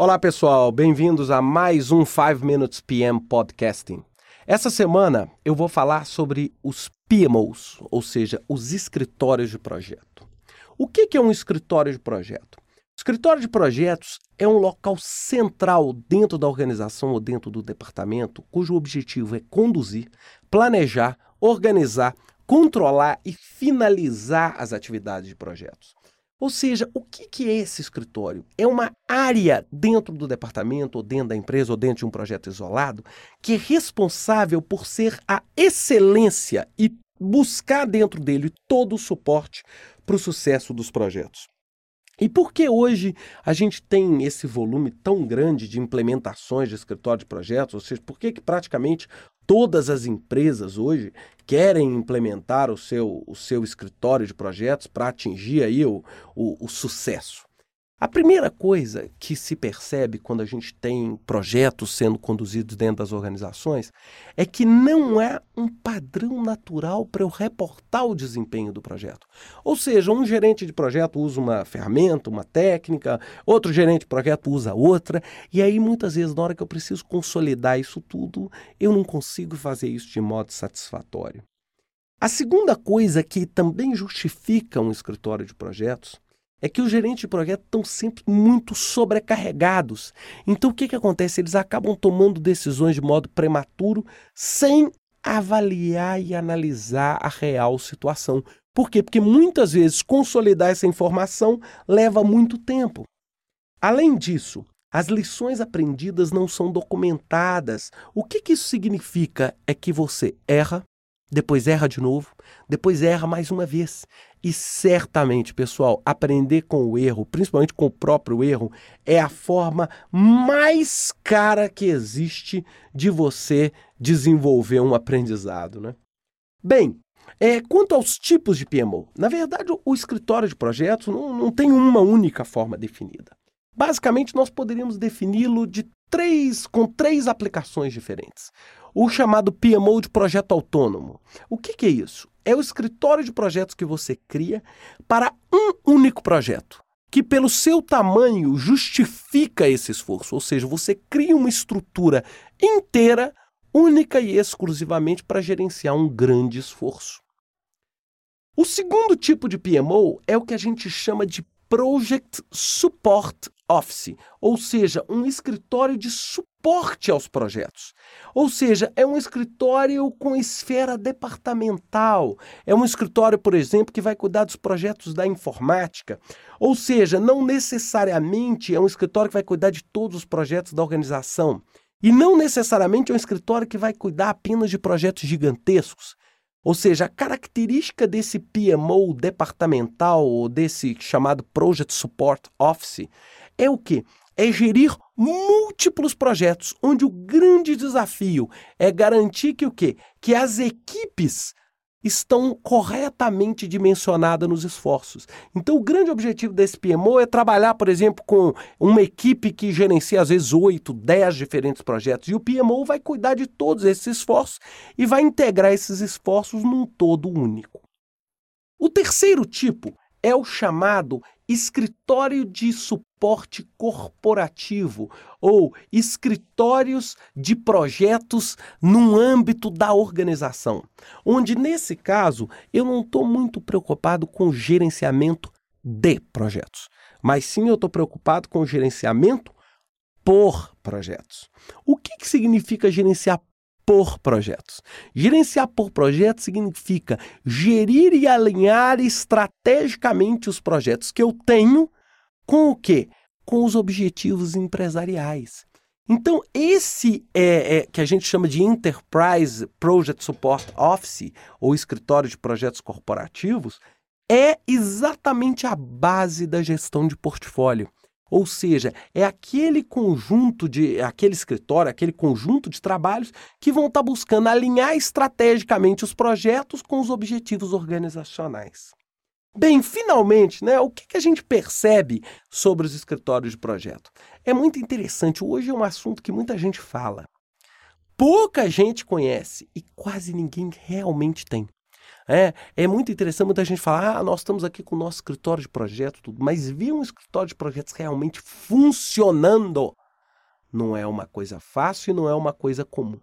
Olá, pessoal, bem-vindos a mais um 5 Minutes PM Podcasting. Essa semana eu vou falar sobre os PMOs, ou seja, os escritórios de projeto. O que é um escritório de projeto? Escritório de projetos é um local central dentro da organização ou dentro do departamento, cujo objetivo é conduzir, planejar, organizar, controlar e finalizar as atividades de projetos. Ou seja, o que é esse escritório? É uma área dentro do departamento, ou dentro da empresa, ou dentro de um projeto isolado, que é responsável por ser a excelência e buscar dentro dele todo o suporte para o sucesso dos projetos. E por que hoje a gente tem esse volume tão grande de implementações de escritório de projetos? Ou seja, por que, praticamente todas as empresas hoje querem implementar o seu, o seu escritório de projetos para atingir aí o, o, o sucesso? A primeira coisa que se percebe quando a gente tem projetos sendo conduzidos dentro das organizações é que não é um padrão natural para eu reportar o desempenho do projeto. Ou seja, um gerente de projeto usa uma ferramenta, uma técnica, outro gerente de projeto usa outra, e aí muitas vezes, na hora que eu preciso consolidar isso tudo, eu não consigo fazer isso de modo satisfatório. A segunda coisa que também justifica um escritório de projetos é que os gerentes de projeto estão sempre muito sobrecarregados. Então, o que, que acontece? Eles acabam tomando decisões de modo prematuro, sem avaliar e analisar a real situação. Por quê? Porque muitas vezes consolidar essa informação leva muito tempo. Além disso, as lições aprendidas não são documentadas. O que, que isso significa? É que você erra, depois erra de novo, depois erra mais uma vez. E certamente, pessoal, aprender com o erro, principalmente com o próprio erro, é a forma mais cara que existe de você desenvolver um aprendizado. Né? Bem, é, quanto aos tipos de PMO, na verdade, o, escritório de projetos não, não tem uma única forma definida. Basicamente, nós poderíamos defini-lo de três, com três aplicações diferentes. O chamado PMO de projeto autônomo. O que, que é isso? É o escritório de projetos que você cria para um único projeto, que pelo seu tamanho justifica esse esforço. Ou seja, você cria uma estrutura inteira, única e exclusivamente para gerenciar um grande esforço. O segundo tipo de PMO é o que a gente chama de Project Support Office, ou seja, um escritório de suporte aos projetos. Ou seja, é um escritório com esfera departamental. É um escritório, por exemplo, que vai cuidar dos projetos da informática. Ou seja, não necessariamente é um escritório que vai cuidar de todos os projetos da organização. E não necessariamente é um escritório que vai cuidar apenas de projetos gigantescos. Ou seja, a característica desse PMO departamental, ou desse chamado Project Support Office, é o que? É gerir múltiplos projetos, onde o grande desafio é garantir que o quê? Que as equipes estão corretamente dimensionadas nos esforços. Então, o grande objetivo desse PMO é trabalhar, por exemplo, com uma equipe que gerencia às vezes 8, 10 diferentes projetos. E o PMO vai cuidar de todos esses esforços e vai integrar esses esforços num todo único. O terceiro tipo é o chamado escritório de suporte corporativo ou escritórios de projetos no âmbito da organização, onde nesse caso eu não estou muito preocupado com o gerenciamento de projetos, mas sim eu estou preocupado com o gerenciamento por projetos. O que, que significa gerenciar por projetos. Gerenciar por projetos significa gerir e alinhar estrategicamente os projetos que eu tenho com o quê? Com os objetivos empresariais. Então, esse é, é, que a gente chama de Enterprise Project Support Office, ou escritório de projetos corporativos, é exatamente a base da gestão de portfólio. Ou seja, é aquele conjunto de, aquele escritório, aquele conjunto de trabalhos que vão estar buscando alinhar estrategicamente os projetos com os objetivos organizacionais. Bem, finalmente, né, o que, que a gente percebe sobre os escritórios de projeto? É muito interessante. Hoje é um assunto que muita gente fala. Pouca gente conhece e quase ninguém realmente tem. É, é muito interessante muita gente falar, ah, nós estamos aqui com o nosso escritório de projeto, tudo, mas ver um escritório de projetos realmente funcionando não é uma coisa fácil e não é uma coisa comum.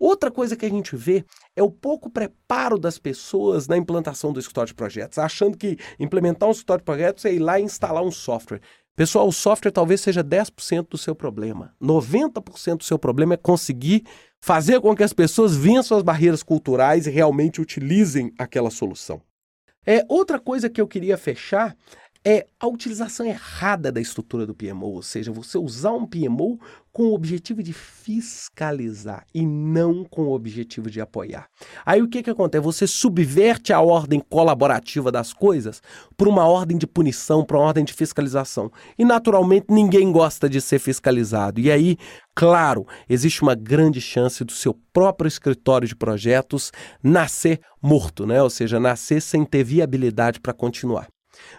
Outra coisa que a gente vê é o pouco preparo das pessoas na implantação do escritório de projetos, achando que implementar um escritório de projetos é ir lá e instalar um software. Pessoal, o software talvez seja 10% do seu problema. 90% do seu problema é conseguir fazer com que as pessoas vençam as barreiras culturais e realmente utilizem aquela solução. É, outra coisa que eu queria fechar é a utilização errada da estrutura do PMO, ou seja, você usar um PMO com o objetivo de fiscalizar e não com o objetivo de apoiar. Aí o que, que acontece? Você subverte a ordem colaborativa das coisas para uma ordem de punição, para uma ordem de fiscalização. E naturalmente ninguém gosta de ser fiscalizado. E aí, claro, existe uma grande chance do seu próprio escritório de projetos nascer morto, né? ou seja, nascer sem ter viabilidade para continuar.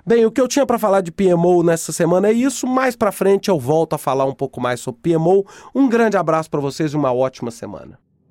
Bem, o que eu tinha para falar de PMO nessa semana é isso. Mais para frente eu volto a falar um pouco mais sobre PMO. Um grande abraço para vocês e uma ótima semana.